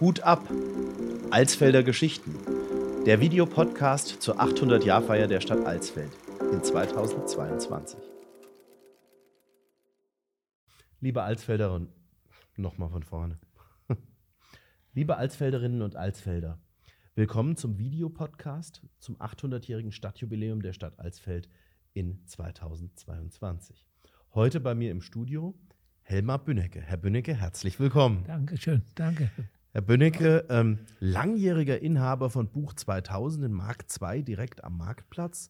Hut ab! Alsfelder Geschichten. Der Videopodcast zur 800-Jahrfeier der Stadt Alsfeld in 2022. Liebe Alsfelder und nochmal von vorne. Liebe Alsfelderinnen und Alsfelder, willkommen zum Videopodcast zum 800-jährigen Stadtjubiläum der Stadt Alsfeld in 2022. Heute bei mir im Studio Helmar Bünnecke. Herr Bünnecke, herzlich willkommen. Dankeschön, danke. Herr Bünnecke, ähm, langjähriger Inhaber von Buch 2000 in Markt 2 direkt am Marktplatz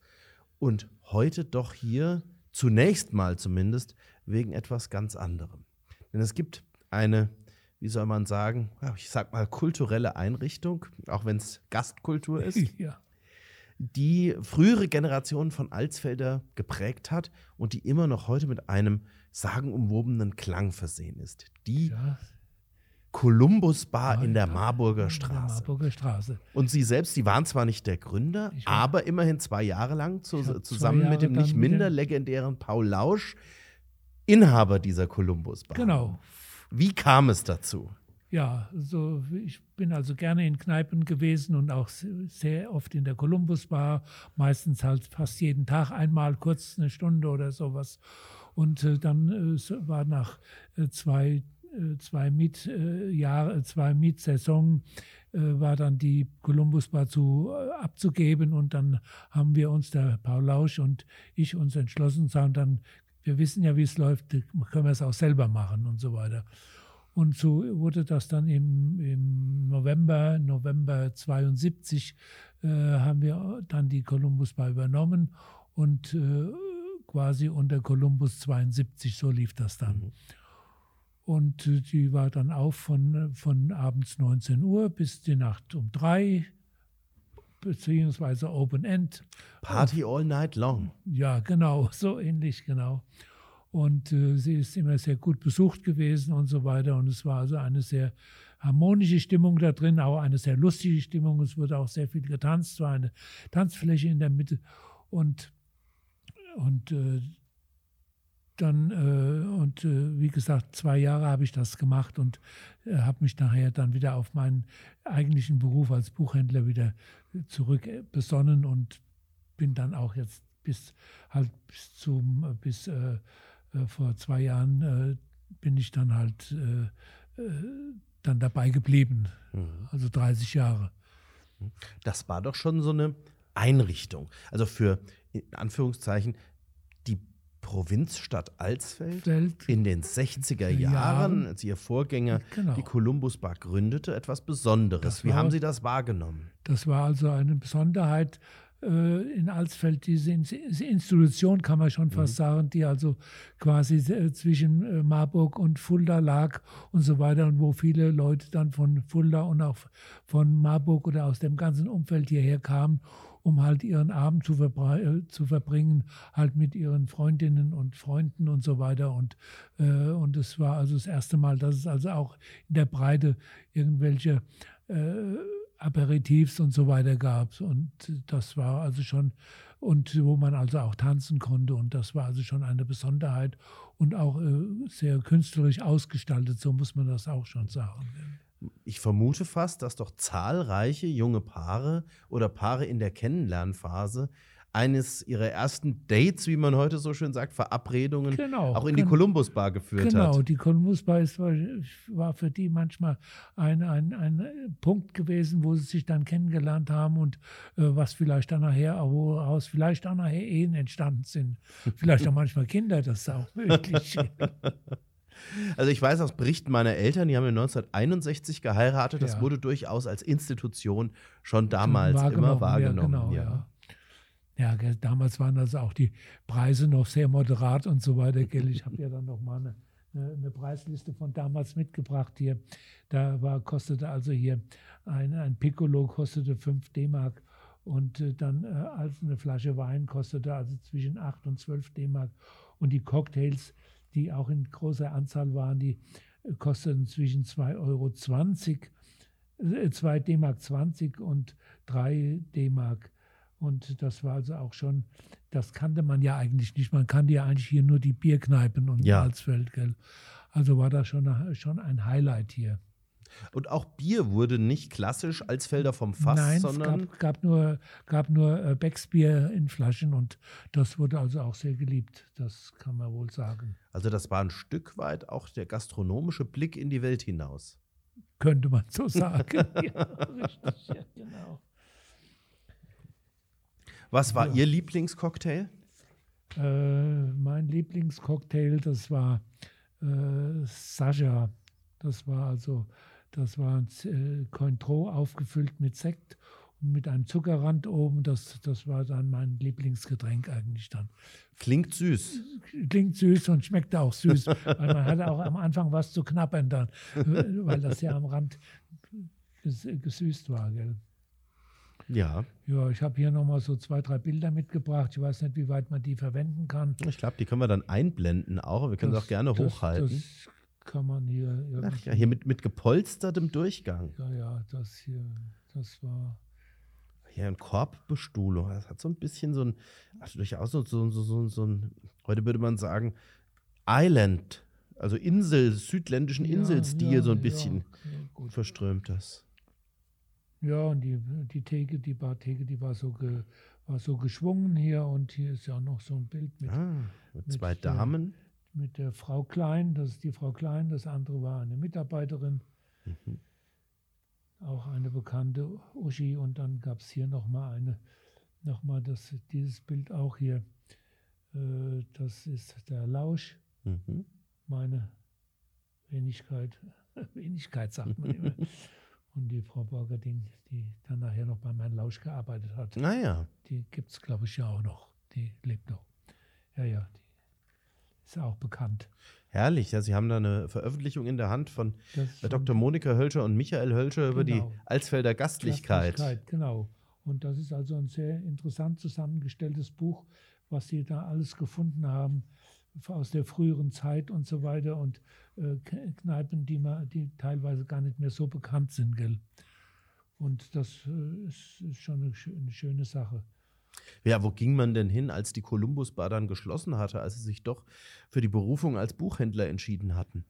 und heute doch hier, zunächst mal zumindest, wegen etwas ganz anderem. Denn es gibt eine, wie soll man sagen, ich sag mal kulturelle Einrichtung, auch wenn es Gastkultur ist, Ja. Die frühere Generationen von Alsfelder geprägt hat und die immer noch heute mit einem sagenumwobenen Klang versehen ist. Die ja. Columbus Bar in der Ja, Marburger in der Straße. Marburger Straße. Und Sie selbst, Sie waren zwar nicht der Gründer, Ich aber immerhin zwei Jahre lang zu, zusammen Jahre mit dem nicht minder legendären Paul Lausch, Inhaber dieser Columbus Bar. Genau. Wie kam es dazu? Ja, so ich bin also gerne in Kneipen gewesen und auch se- sehr oft in der Columbus Bar, meistens halt fast jeden Tag einmal kurz eine Stunde oder sowas. Und äh, dann äh, war nach äh, zwei äh, zwei Miet äh, Jahre, zwei Mietsaison äh, war dann die Columbus Bar zu äh, abzugeben und dann haben wir uns der Paul Lausch und ich uns entschlossen, sagen dann wir wissen ja, wie es läuft, können wir es auch selber machen und so weiter. Und so wurde das dann im, im November, November 72, äh, haben wir dann die Columbus Bar übernommen und äh, quasi unter Columbus 72, so lief das dann. Und äh, die war dann auf von, von abends 19 Uhr bis die Nacht um drei, beziehungsweise Open End. Party all night long. Ja, genau, so ähnlich, genau. Und äh, sie ist immer sehr gut besucht gewesen und so weiter. Und es war also eine sehr harmonische Stimmung da drin, auch eine sehr lustige Stimmung. Es wurde auch sehr viel getanzt, war eine Tanzfläche in der Mitte. Und, und äh, dann, äh, und äh, wie gesagt, zwei Jahre habe ich das gemacht und äh, habe mich nachher dann wieder auf meinen eigentlichen Beruf als Buchhändler wieder zurück äh, besonnen und bin dann auch jetzt bis halt bis zum bis äh, vor zwei Jahren äh, bin ich dann halt äh, dann dabei geblieben, Mhm. also 30 Jahre. Das war doch schon so eine Einrichtung. Also für, in Anführungszeichen, die Provinzstadt Alsfeld Feld, in den 60er Jahren. Als Ihr Vorgänger Genau. die Columbus Bar gründete, etwas Besonderes. Das Wie war- haben Sie das wahrgenommen? Das war also eine Besonderheit in Alsfeld, diese In- diese Institution, kann man schon fast sagen, die also quasi äh, zwischen äh, Marburg und Fulda lag und so weiter und wo viele Leute dann von Fulda und auch von Marburg oder aus dem ganzen Umfeld hierher kamen, um halt ihren Abend zu, äh, zu verbringen, halt mit ihren Freundinnen und Freunden und so weiter. Und, äh, und es war also das erste Mal, dass es also auch in der Breite irgendwelche äh, Aperitifs und so weiter gab. Und das war also schon, und wo man also auch tanzen konnte. Und das war also schon eine Besonderheit und auch äh, sehr künstlerisch ausgestaltet, so muss man das auch schon sagen. Ich vermute fast, dass doch zahlreiche junge Paare oder Paare in der Kennenlernphase eines ihrer ersten Dates, wie man heute so schön sagt, Verabredungen, Genau, auch in die Columbus Bar geführt Genau, hat. die Columbus Bar ist- war, für die manchmal ein, ein, ein Punkt gewesen, wo sie sich dann kennengelernt haben und äh, was vielleicht dann nachher, woraus vielleicht auch nachher Ehen entstanden sind. Vielleicht auch manchmal Kinder, das ist auch möglich. Also ich weiß aus Berichten meiner Eltern, die haben ja 1961 geheiratet, das Ja. wurde durchaus als Institution schon damals immer wahrgenommen. Ja, genau, ja. Ja. Damals waren also auch die Preise noch sehr moderat und so weiter. Gell. Ich habe ja dann noch mal eine, eine, Preisliste von damals mitgebracht hier. Da war, kostete also hier ein, ein Piccolo kostete 5 D-Mark und äh, dann äh, als eine Flasche Wein kostete also zwischen 8 und 12 D-Mark. Und die Cocktails, die auch in großer Anzahl waren, die äh, kosteten zwischen 2,20 Euro, äh, 2 D-Mark 20 und 3 D-Mark. Und das war also auch schon, das kannte man ja eigentlich nicht. Man kannte ja eigentlich hier nur die Bierkneipen und Ja. Alsfeld, gell? Also war das schon, schon ein Highlight hier. Und auch Bier wurde nicht klassisch als Felder vom Fass, Nein, sondern es gab, gab nur, gab nur äh, Becksbier in Flaschen und das wurde also auch sehr geliebt. Das kann man wohl sagen. also das war ein Stück weit auch der gastronomische Blick in die Welt hinaus. Könnte man so sagen. ja, richtig, ja, genau. Was war Ja. Ihr Lieblingscocktail? Äh, mein Lieblingscocktail, das war äh, Sascha. Das war also, das war ein äh, Cointreau aufgefüllt mit Sekt und mit einem Zuckerrand oben. Das, das war dann mein Lieblingsgetränk eigentlich dann. Klingt süß. Klingt süß und schmeckt auch süß, weil man hatte auch am Anfang was zu knabbern dann, weil das ja am Rand ges gesüßt war. Gell? Ja, Ja, ich habe hier nochmal so zwei, drei Bilder mitgebracht. Ich weiß nicht, wie weit man die verwenden kann. ich glaube, die können wir dann einblenden auch. Wir können sie Das- auch gerne das, hochhalten. Das kann man hier Ach ja, hier mit, mit gepolstertem Durchgang. Ja, ja, das hier, das war. Hier ein Korbbestuhlung. Das hat so ein bisschen so ein, also durchaus so, so, so, so, so ein, heute würde man sagen, Island, also Insel, südländischen Ja, Inselstil, ja, so ein ja, bisschen okay, gut. verströmtes. Ja, und die, die Theke, die Bartheke, die war so, ge, war so geschwungen hier und hier ist ja noch so ein Bild mit, Ah, mit mit, zwei äh, Damen. mit der Frau Klein. Das ist die Frau Klein, das andere war eine Mitarbeiterin. Mhm. auch eine bekannte Uschi und dann gab es hier nochmal eine, nochmal das, dieses Bild auch hier. Äh, das ist der Lausch, Mhm. meine Wenigkeit, Wenigkeit sagt man immer. Und die Frau Borgerding, die dann nachher noch bei meinem Lausch gearbeitet hat, Naja, die gibt es, glaube ich, ja auch noch. Die lebt noch. Ja, ja, die ist auch bekannt. herrlich. Ja, Sie haben da eine Veröffentlichung in der Hand von Dr. Monika Hölscher und Michael Hölscher über die Genau. Alsfelder Gastlichkeit. Gastlichkeit, Genau. Und das ist also ein sehr interessant zusammengestelltes Buch, was Sie da alles gefunden haben aus der früheren Zeit und so weiter und äh, Kneipen, die, man, die teilweise gar nicht mehr so bekannt sind. Gell? Und das äh, ist, ist schon eine, eine schöne Sache. Ja, wo ging man denn hin, als die Columbus Bar dann geschlossen hatte, als sie sich doch für die Berufung als Buchhändler entschieden hatten?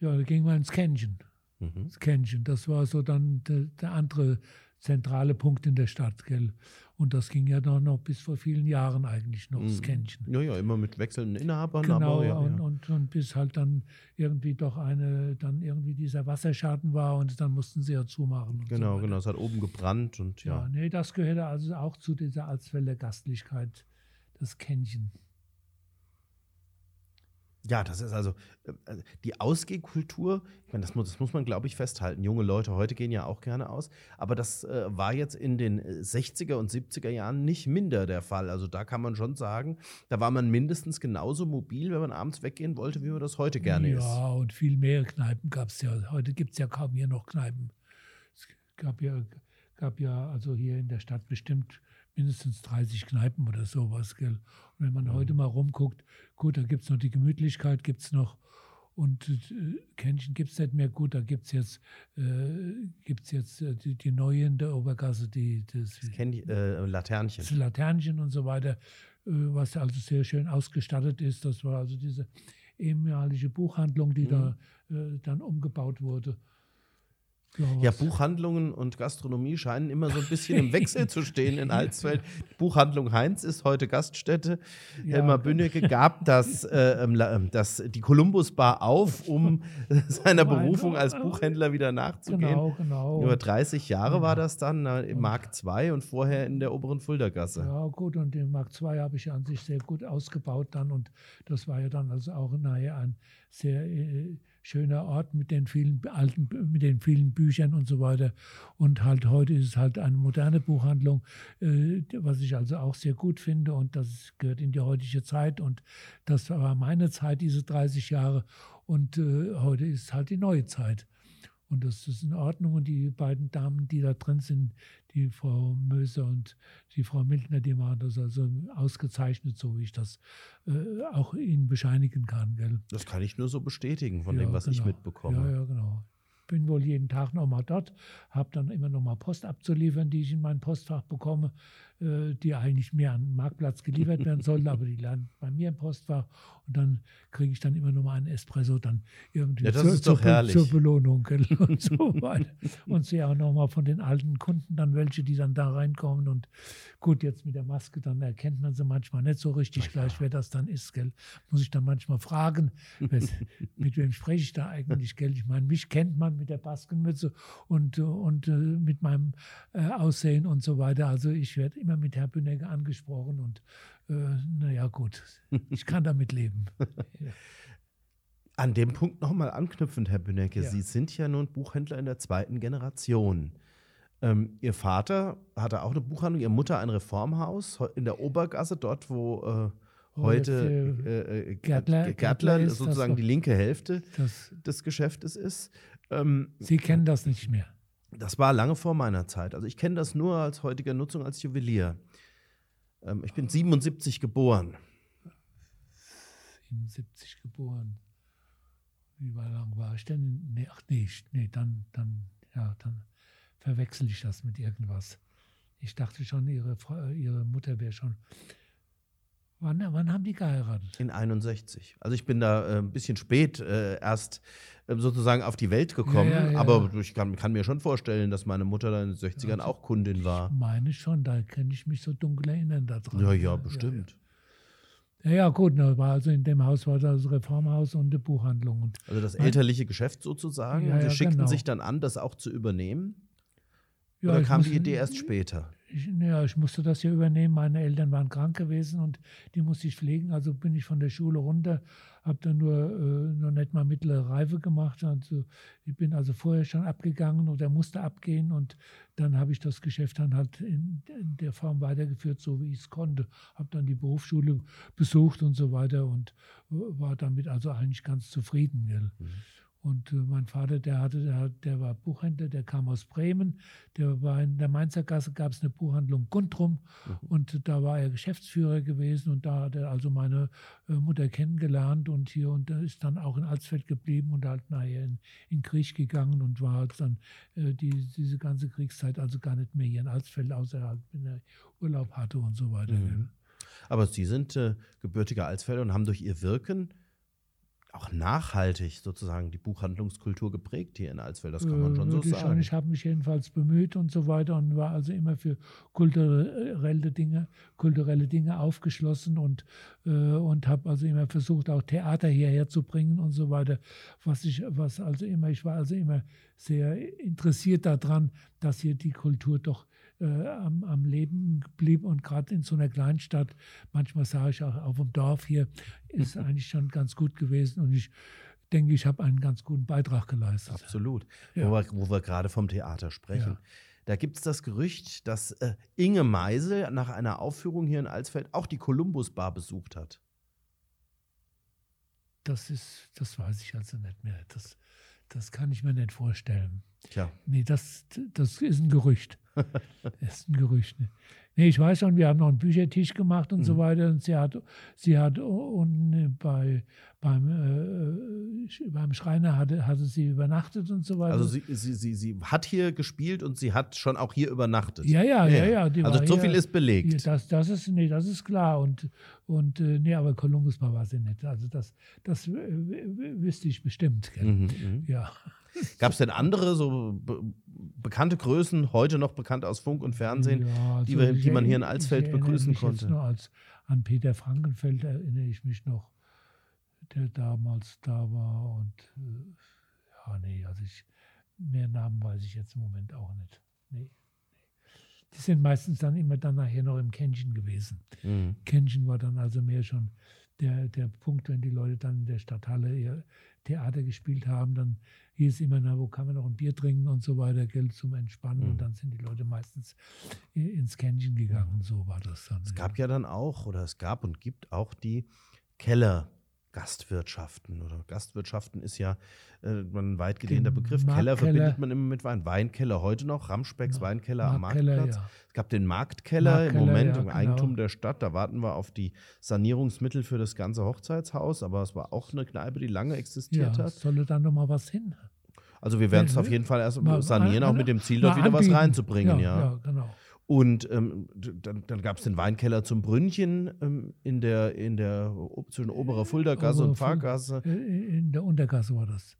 Ja, da ging man ins Kännchen. Mhm. Das Kännchen, das war so dann der, der andere zentrale Punkt in der Stadt. Gell? Und das ging ja noch, noch bis vor vielen Jahren eigentlich noch, das Mhm. Kännchen. Ja, ja, immer mit wechselnden Inhabern, Genau, aber ja, und, ja. Und, und bis halt dann irgendwie doch eine, dann irgendwie dieser Wasserschaden war und dann mussten sie ja zumachen. und so Genau, weiter. genau. Es hat oben gebrannt und Ja, ja. nee, das gehörte also auch zu dieser Alsfelder Gastlichkeit, das Kännchen. Ja, das ist also äh, also die Ausgehkultur, ich meine, das muss, das muss man, glaube ich, festhalten. Junge Leute heute gehen ja auch gerne aus, aber das äh, war jetzt in den äh, 60er und 70er Jahren nicht minder der Fall. Also da kann man schon sagen, da war man mindestens genauso mobil, wenn man abends weggehen wollte, wie man das heute gerne ja, ist. und viel mehr Kneipen gab es ja. Heute gibt es ja kaum hier noch Kneipen. Es gab ja, gab ja also hier in der Stadt bestimmt mindestens 30 Kneipen oder sowas. Gell? Und wenn man Mhm. heute mal rumguckt, gut, da gibt es noch die Gemütlichkeit, gibt es noch. Und äh, Kännchen gibt es nicht mehr gut, da gibt es jetzt, äh, gibt's jetzt äh, die, die neue in der Obergasse, die, das, Das ich, äh, Laternchen. das Laternchen und so weiter, äh, was also sehr schön ausgestattet ist. Das war also diese ehemalige Buchhandlung, die da äh, dann umgebaut wurde. Ja, Buchhandlungen und Gastronomie scheinen immer so ein bisschen im Wechsel zu stehen in Alsfeld. Buchhandlung Heinz ist heute Gaststätte. Ja. Helmar Bünnecke gab das, äh, ähm, ähm, das, die Columbus Bar auf, um seiner ein- Berufung als Buchhändler wieder nachzugehen. Genau, genau. Über 30 Jahre war das dann im Mark II und vorher in der oberen Fuldergasse. Ja, gut, und den Mark II habe ich an sich sehr gut ausgebaut dann und das war ja dann also auch nachher ein sehr äh, schöner Ort mit den vielen alten, mit den vielen Büchern und so weiter. Und halt heute ist es halt eine moderne Buchhandlung, äh, was ich also auch sehr gut finde und das gehört in die heutige Zeit und das war meine Zeit, diese 30 Jahre und äh, heute ist halt die neue Zeit. Und das ist in Ordnung. Und die beiden Damen, die da drin sind, die Frau Möser und die Frau Mildner, die machen das also ausgezeichnet, so wie ich das äh, auch Ihnen bescheinigen kann. Gell? Das kann ich nur so bestätigen von Ja, dem, was ich genau. mitbekomme. Ja, ja, genau. Bin wohl jeden Tag nochmal dort, habe dann immer nochmal Post abzuliefern, die ich in mein Postfach bekomme. Äh, die eigentlich mehr an den Marktplatz geliefert werden sollten, aber die landen bei mir im Postfach und dann kriege ich dann immer noch mal einen Espresso dann irgendwie Ja, zur, zur, zur Belohnung und so weiter. Und sehe auch noch mal von den alten Kunden dann welche, die dann da reinkommen und gut, jetzt mit der Maske, dann erkennt man sie manchmal nicht so richtig gleich, wer das dann ist, gell. Muss ich dann manchmal fragen, mit wem spreche ich da eigentlich, gell. Ich meine, mich kennt man mit der Baskenmütze und, und äh, mit meinem äh, Aussehen und so weiter. Also ich werde immer mit Herr Bünecke angesprochen und äh, naja, gut, ich kann damit leben. An dem Punkt nochmal anknüpfend, Herr Bünecke, Ja. Sie sind ja nun Buchhändler in der zweiten Generation. Ähm, Ihr Vater hatte auch eine Buchhandlung, Ihre Mutter ein Reformhaus in der Obergasse, dort wo äh, heute äh, äh, Gärtler- Gärtler, Gärtler ist, sozusagen die linke Hälfte des Geschäftes ist. Ähm, Sie kennen das nicht mehr. Das war lange vor meiner Zeit. Also ich kenne das nur als heutiger Nutzung als Juwelier. Ähm, ich bin 77 geboren. 77 geboren. Wie lang war ich denn? Nee, ach nee, nee, dann, dann, ja, dann verwechsel ich das mit irgendwas. Ich dachte schon, ihre, Frau, ihre Mutter wäre schon. Wann, wann haben die geheiratet? In 61. Also ich bin da äh, ein bisschen spät äh, erst äh, sozusagen auf die Welt gekommen, Ja, ja, ja. aber ich kann, kann mir schon vorstellen, dass meine Mutter da in den 60ern Also, auch Kundin war. Meine schon, da kann ich mich so dunkel erinnern daran. Ja, ja, bestimmt. Ja, ja, gut, na, war also in dem Haus war das Reformhaus und eine Buchhandlung. Und Also das elterliche Geschäft sozusagen. Ja, und Sie ja, schickten genau. sich dann an, das auch zu übernehmen. ja, Oder ich kam die Idee erst später? Ich, ja, ich musste das ja übernehmen. Meine Eltern waren krank gewesen und die musste ich pflegen. Also bin ich von der Schule runter, habe dann nur äh, noch nicht mal mittlere Reife gemacht. Also ich bin also vorher schon abgegangen oder musste abgehen und dann habe ich das Geschäft dann halt in, in der Form weitergeführt, so wie ich es konnte. Habe dann die Berufsschule besucht und so weiter und äh, war damit also eigentlich ganz zufrieden. Gell? Und äh, mein Vater, der hatte, der, der war Buchhändler, der kam aus Bremen. Der war in der Mainzer Gasse, gab es eine Buchhandlung Guntrum und da war er Geschäftsführer gewesen und da hat er also meine äh, Mutter kennengelernt und hier und er ist dann auch in Alsfeld geblieben und halt nachher in, in Krieg gegangen und war halt dann äh, die, diese ganze Kriegszeit also gar nicht mehr hier in Alsfeld, außer halt, wenn er Urlaub hatte und so weiter. Mhm. Aber Sie sind äh, gebürtiger Alsfelder und haben durch Ihr Wirken auch nachhaltig sozusagen die Buchhandlungskultur geprägt hier in Alsfeld. Das kann man Äh, schon so wirklich schon. sagen. Ich habe mich jedenfalls bemüht und so weiter und war also immer für kulturelle Dinge, kulturelle Dinge aufgeschlossen und, äh, und habe also immer versucht, auch Theater hierher zu bringen und so weiter. Was ich, was also immer, ich war also immer sehr interessiert daran, dass hier die Kultur doch äh, am, am Leben blieb und gerade in so einer Kleinstadt, manchmal sage ich auch auf dem Dorf hier, ist eigentlich schon ganz gut gewesen und ich denke, ich habe einen ganz guten Beitrag geleistet. Absolut. Ja. Wo wir, wo wir gerade vom Theater sprechen. Ja. Da gibt es das Gerücht, dass äh, Inge Meisel nach einer Aufführung hier in Alsfeld auch die Columbus Bar besucht hat. Das ist, das weiß ich also nicht mehr. Das, das kann ich mir nicht vorstellen. Tja, Nee, das, das ist ein Gerücht. Das ist ein Gerücht. Ne? Nee, ich weiß schon, wir haben noch einen Büchertisch gemacht und so weiter. Und sie hat, sie hat unten bei, beim, äh, Sch- beim Schreiner hatte, hatte sie übernachtet und so weiter. also sie, sie, sie, sie hat hier gespielt und sie hat schon auch hier übernachtet. ja, ja, ja, ja. die Also so hier- viel ist belegt. Ja, das, das ist, nee, das ist klar. Und, und äh, nee, aber Columbus Bar war sie nicht. Also das, das äh, wüsste ich bestimmt. Mhm, mhm. Ja. Gab es denn andere so bekannte Größen, heute noch bekannt aus Funk und Fernsehen, Ja, die, also wir, ich die man hier in Alsfeld begrüßen konnte? Jetzt nur als, an Peter Frankenfeld erinnere ich mich noch, der damals da war. Und äh, ja, nee, also ich, mehr Namen weiß ich jetzt im Moment auch nicht. Nee. Die sind meistens dann immer dann nachher noch im Kännchen gewesen. Mhm. Kännchen war dann also mehr schon der, der Punkt, wenn die Leute dann in der Stadthalle ihr Theater gespielt haben, dann hieß immer, na, wo kann man noch ein Bier trinken und so weiter, Geld zum Entspannen. Mhm. Und dann sind die Leute meistens i- ins Kännchen gegangen. So war das dann. Es gab ja dann auch, oder es gab und gibt auch die Kellergastwirtschaften. Oder Gastwirtschaften ist ja äh, ein weit gedehnter Den Begriff. Keller verbindet man immer mit Wein. Weinkeller heute noch, Ramspecks Ja, Weinkeller am Marktplatz. ja. Es gab den Marktkeller, im Marktkeller, Moment ja, im genau. Eigentum der Stadt. Da warten wir auf die Sanierungsmittel für das ganze Hochzeitshaus. Aber es war auch eine Kneipe, die lange existiert ja, hat. solle dann noch mal was hin. Also wir werden es Ja, auf jeden Fall erst Mal sanieren, auch mit dem Ziel, dort wieder was anbieten. reinzubringen. Ja, ja, genau. Und ähm, dann, dann gab es den Weinkeller zum Brünnchen ähm, in der, in der, zwischen Oberer Fulda-Gasse und Pfarrgasse. Äh, in der Untergasse war das.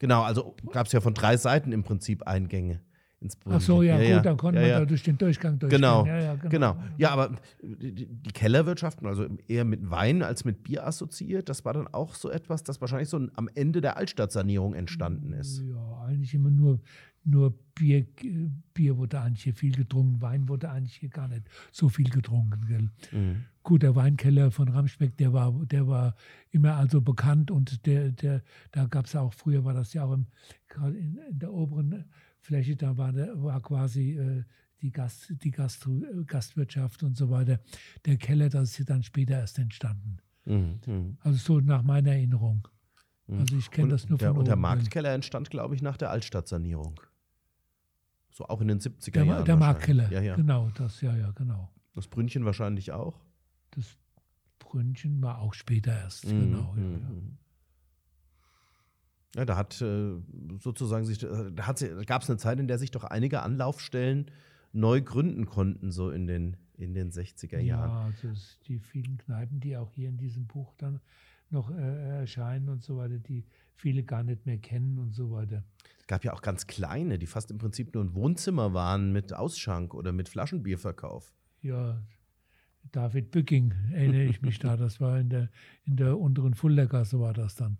Genau, also gab es ja von drei Seiten im Prinzip Eingänge ins Brünnchen. Ach so, ja, ja gut, dann konnte ja, man ja. da durch den Durchgang durchgehen. Genau, ja, ja, genau. Ja, aber die, die Kellerwirtschaften, also eher mit Wein als mit Bier assoziiert, das war dann auch so etwas, das wahrscheinlich so am Ende der Altstadtsanierung entstanden ist. Ja, eigentlich immer nur, nur Bier, Bier wurde eigentlich hier viel getrunken, Wein wurde eigentlich hier gar nicht so viel getrunken. Mhm. Gut, der Weinkeller von Ramsbeck, der war, der war immer also bekannt und der, der, da gab es auch, früher war das ja auch im, gerade in, in der oberen Fläche, da war, der, war quasi äh, die, Gast, die Gastro, äh, Gastwirtschaft und so weiter. Der Keller, das ist ja dann später erst entstanden. Mhm. Mhm. Also so nach meiner Erinnerung. Mhm. Also ich kenne das nur der, von und der oben. Marktkeller entstand, glaube ich, nach der Altstadtsanierung. So auch in den 70er Der, Jahren. der. Marktkeller, Ja, ja. genau, das, ja, ja, genau. Das Brünnchen wahrscheinlich auch. Das Brünnchen war auch später erst, Mhm, genau. Ja, mhm, ja. mhm. Da hat äh, sozusagen sich, da hat, gab es eine Zeit, in der sich doch einige Anlaufstellen neu gründen konnten, so in den, in den 60er Jahren. Ja, also es, die vielen Kneipen, die auch hier in diesem Buch dann noch äh, erscheinen und so weiter, die viele gar nicht mehr kennen und so weiter. Es gab ja auch ganz kleine, die fast im Prinzip nur ein Wohnzimmer waren mit Ausschank oder mit Flaschenbierverkauf. Ja, David Bücking erinnere ich mich da. Das war in der, in der unteren Fuldergasse war das dann.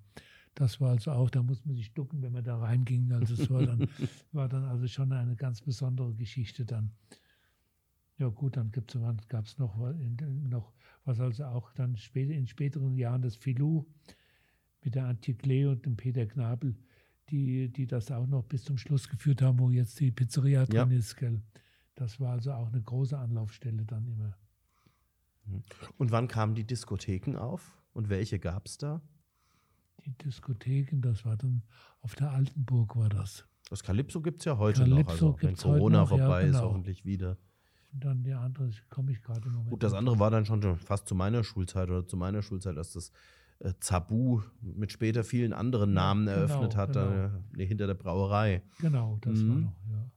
Das war also auch, da muss man sich ducken, wenn man da reinging. Also es war dann, war dann also schon eine ganz besondere Geschichte dann. Ja gut, dann gab es noch, noch was also auch dann später, in späteren Jahren das Filou mit der Antje Klee und dem Peter Knabel, die, die das auch noch bis zum Schluss geführt haben, wo jetzt die Pizzeria Ja. drin ist. Gell. Das war also auch eine große Anlaufstelle dann immer. Und wann kamen die Diskotheken auf? Und welche gab es da? Die Diskotheken, das war dann auf der Altenburg war das. Das Calypso gibt es ja heute Calypso noch. Also, wenn Corona noch, ja, vorbei ist, genau. hoffentlich wieder. Und dann die andere, komme ich gerade im Moment. Gut, das andere war dann schon schon fast zu meiner Schulzeit oder zu meiner Schulzeit, dass das äh, Zabu mit später vielen anderen Ja, Namen genau, eröffnet hat, genau. äh, hinter der Brauerei. Genau, das war Mhm. noch, ja.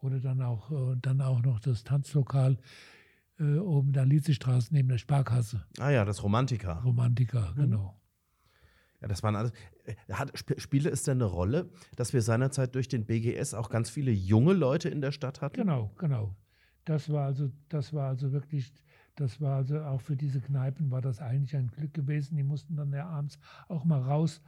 Oder dann auch, äh, dann auch noch das Tanzlokal äh, oben der Lietzestraße neben der Sparkasse. Ah ja, das Romantika. Romantiker, Mhm. genau. Ja, das waren alles. äh, Hat, sp spiele es denn eine Rolle, dass wir seinerzeit durch den BGS auch ganz viele junge Leute in der Stadt hatten? Genau, genau. Das war also, das war also wirklich, das war also auch für diese Kneipen war das eigentlich ein Glück gewesen. Die mussten dann ja abends auch mal raus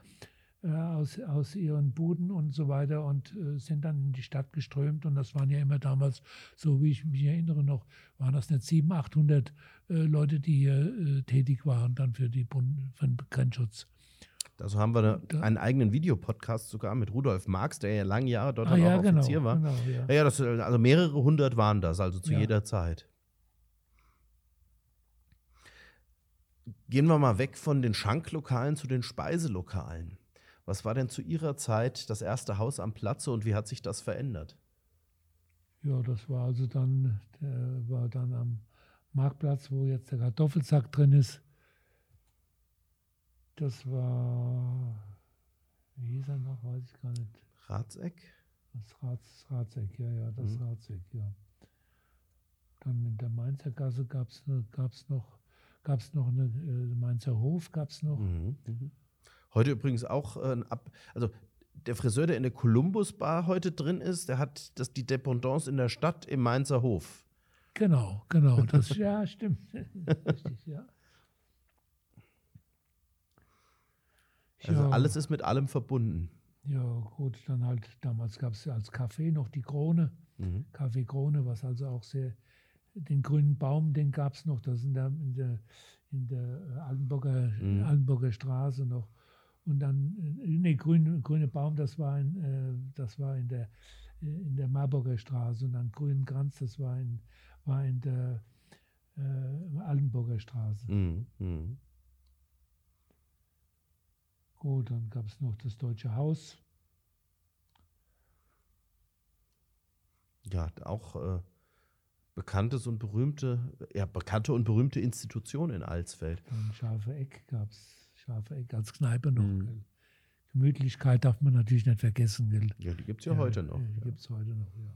äh, aus, aus ihren Buden und so weiter und äh, sind dann in die Stadt geströmt. Und das waren ja immer damals, so wie ich mich erinnere noch, waren das nicht 700, 800 äh, Leute, die hier äh, tätig waren dann für, die Bund, für den Grenzschutz. Also haben wir Da- einen eigenen Videopodcast sogar mit Rudolf Marx, der ja lange Jahre dort Ah ja, auch genau. Offizier war. genau ja. Ja, ja, das, äh, also mehrere hundert waren das, also zu Ja. jeder Zeit. Gehen wir mal weg von den Schanklokalen zu den Speiselokalen. Was war denn zu Ihrer Zeit das erste Haus am Platze und wie hat sich das verändert? Ja, das war also dann, der war dann am Marktplatz, wo jetzt der Kartoffelsack drin ist. Das war, wie hieß er noch, weiß ich gar nicht. Ratseck? Das Rats, Ratseck, ja, ja, das Mhm. Ratseck, ja. Dann in der Mainzer Gasse gab es gab's noch, gab's noch eine, äh, Mainzer Hof, gab es noch. Mhm. mhm. Heute übrigens auch äh, ein Ab also der Friseur, der in der Columbus Bar heute drin ist, der hat das, die Dependance in der Stadt im Mainzer Hof. Genau, genau, das, ja, stimmt. Richtig, ja. Also Ja. alles ist mit allem verbunden. Ja, gut, dann halt, damals gab es ja als Café noch die Krone, Mhm. Café Krone, was also auch sehr, den grünen Baum, den gab es noch, das ist in der, in der, in der äh, Altenburger, Mhm. Altenburger Straße noch. Und dann, äh, nee, grün, grüne Baum, das war in, äh, das war in der, in der Marburger Straße. Und dann grünen Kranz, das war in, war in der äh, Altenburger Straße. Mhm. Mhm. Gut, dann gab es noch das Deutsche Haus. Ja, auch äh, bekanntes und berühmte, ja, bekannte und berühmte Institution in Alsfeld. Dann Scharfe Eck gab es, Scharfe Eck als Kneipe noch. Mhm. Gemütlichkeit darf man natürlich nicht vergessen. Gell. Ja, die gibt es ja, heute noch. Die Ja. gibt es heute noch, ja.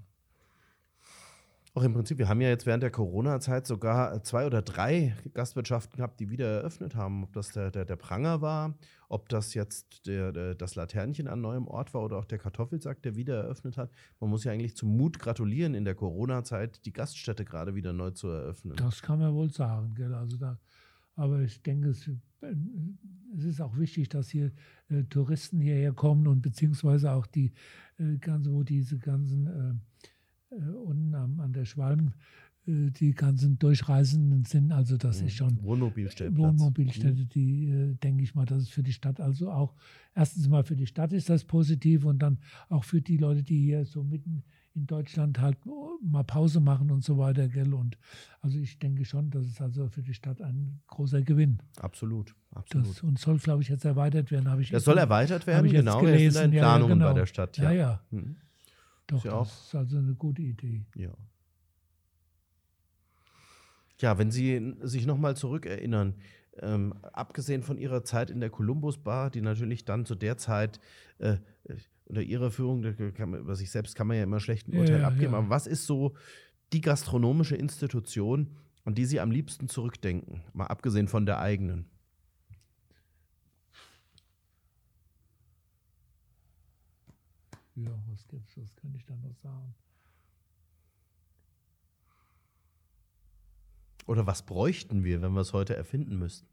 Auch im Prinzip, wir haben ja jetzt während der Corona-Zeit sogar zwei oder drei Gastwirtschaften gehabt, die wieder eröffnet haben. Ob das der, der, der Pranger war, ob das jetzt der, der, das Laternchen an neuem Ort war oder auch der Kartoffelsack, der wieder eröffnet hat. Man muss ja eigentlich zum Mut gratulieren, in der Corona-Zeit die Gaststätte gerade wieder neu zu eröffnen. Das kann man wohl sagen. Gell? Also da, aber ich denke, es, es ist auch wichtig, dass hier äh, Touristen hierher kommen und beziehungsweise auch die äh, ganze, wo diese ganzen äh, unten am, an der Schwalm äh, die ganzen Durchreisenden sind. Also das ist schon Wohnmobilstätte. Wohnmobilstätte, mhm. die äh, denke ich mal, das ist für die Stadt also auch, erstens mal für die Stadt ist das positiv und dann auch für die Leute, die hier so mitten in Deutschland halt mal Pause machen und so weiter, gell? Und also ich denke schon, das ist also für die Stadt ein großer Gewinn. Absolut, absolut. Das, und soll, glaube ich, jetzt erweitert werden, habe ich. Das soll erweitert werden, genau. Gelesen. Wir sind in Planungen ja, genau. bei der Stadt. Ja, ja. ja. Mhm. Doch, ist ja das ist also eine gute Idee. Ja. Ja, wenn Sie sich nochmal zurückerinnern, ähm, abgesehen von Ihrer Zeit in der Columbus Bar, die natürlich dann zu der Zeit äh, unter Ihrer Führung, man, über sich selbst kann man ja immer schlecht ein Urteil ja, abgeben, ja. aber was ist so die gastronomische Institution, an die Sie am liebsten zurückdenken, mal abgesehen von der eigenen? Ja, was gibt's, was könnte ich da noch sagen? Oder was bräuchten wir, wenn wir es heute erfinden müssten?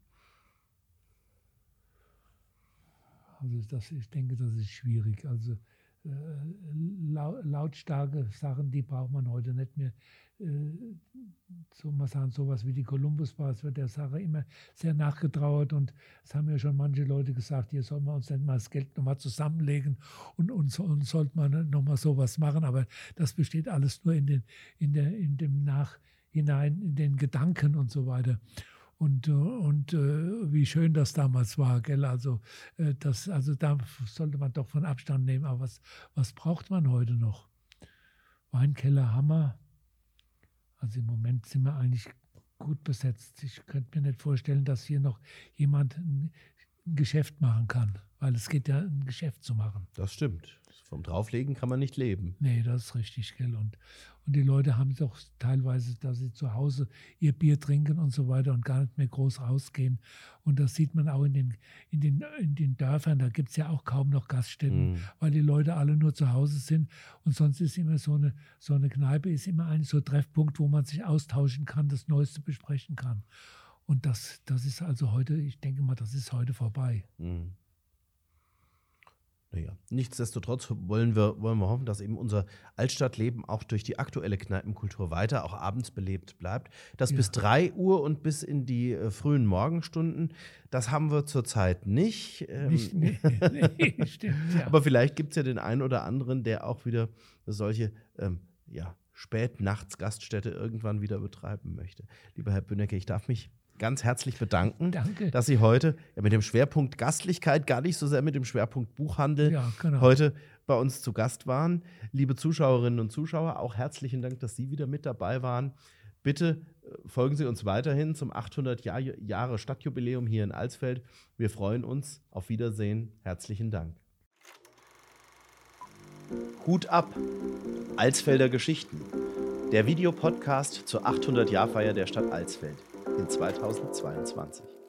Also das, ich denke, das ist schwierig. Also äh, lautstarke Sachen, die braucht man heute nicht mehr. Äh, so mal sagen, sowas wie die Columbus Bar, es wird der Sache immer sehr nachgetrauert und es haben ja schon manche Leute gesagt, hier sollen wir uns nicht mal das Geld nochmal zusammenlegen und, und, und sollte man nochmal sowas machen, aber das besteht alles nur in, den, in, der, in dem Nachhinein, in den Gedanken und so weiter und, und äh, wie schön das damals war, gell? Also, äh, das, also da sollte man doch von Abstand nehmen. Aber was, was braucht man heute noch? Weinkeller, Hammer. Also im Moment sind wir eigentlich gut besetzt. Ich könnte mir nicht vorstellen, dass hier noch jemand ein Geschäft machen kann, weil es geht ja, ein Geschäft zu machen. Das stimmt. Vom Drauflegen kann man nicht leben. Nee, das ist richtig, gell? Und, und die Leute haben doch teilweise, dass sie zu Hause ihr Bier trinken und so weiter und gar nicht mehr groß rausgehen. Und das sieht man auch in den, in den, in den Dörfern. Da gibt es ja auch kaum noch Gaststätten, mhm. weil die Leute alle nur zu Hause sind. Und sonst ist immer so eine, so eine Kneipe, ist immer ein so Treffpunkt, wo man sich austauschen kann, das Neueste besprechen kann. Und das, das ist also heute, ich denke mal, das ist heute vorbei. Mhm. Naja, nichtsdestotrotz wollen wir, wollen wir hoffen, dass eben unser Altstadtleben auch durch die aktuelle Kneipenkultur weiter, auch abends belebt bleibt. Das ja. bis 3 Uhr und bis in die äh, frühen Morgenstunden, das haben wir zurzeit nicht. Ähm, nicht nee, nee, stimmt, ja. Aber vielleicht gibt es ja den einen oder anderen, der auch wieder solche ähm, ja, Spätnachts-Gaststätte irgendwann wieder betreiben möchte. Lieber Herr Bünecke, ich darf mich ganz herzlich bedanken, Danke. dass Sie heute ja, mit dem Schwerpunkt Gastlichkeit, gar nicht so sehr mit dem Schwerpunkt Buchhandel, ja, genau. heute bei uns zu Gast waren. Liebe Zuschauerinnen und Zuschauer, auch herzlichen Dank, dass Sie wieder mit dabei waren. Bitte äh, folgen Sie uns weiterhin zum 800 Jahr Jahre Stadtjubiläum hier in Alsfeld. Wir freuen uns. Auf Wiedersehen. Herzlichen Dank. Hut ab. Alsfelder Geschichten. Der Videopodcast zur 800-Jahr-Feier der Stadt Alsfeld in 2022.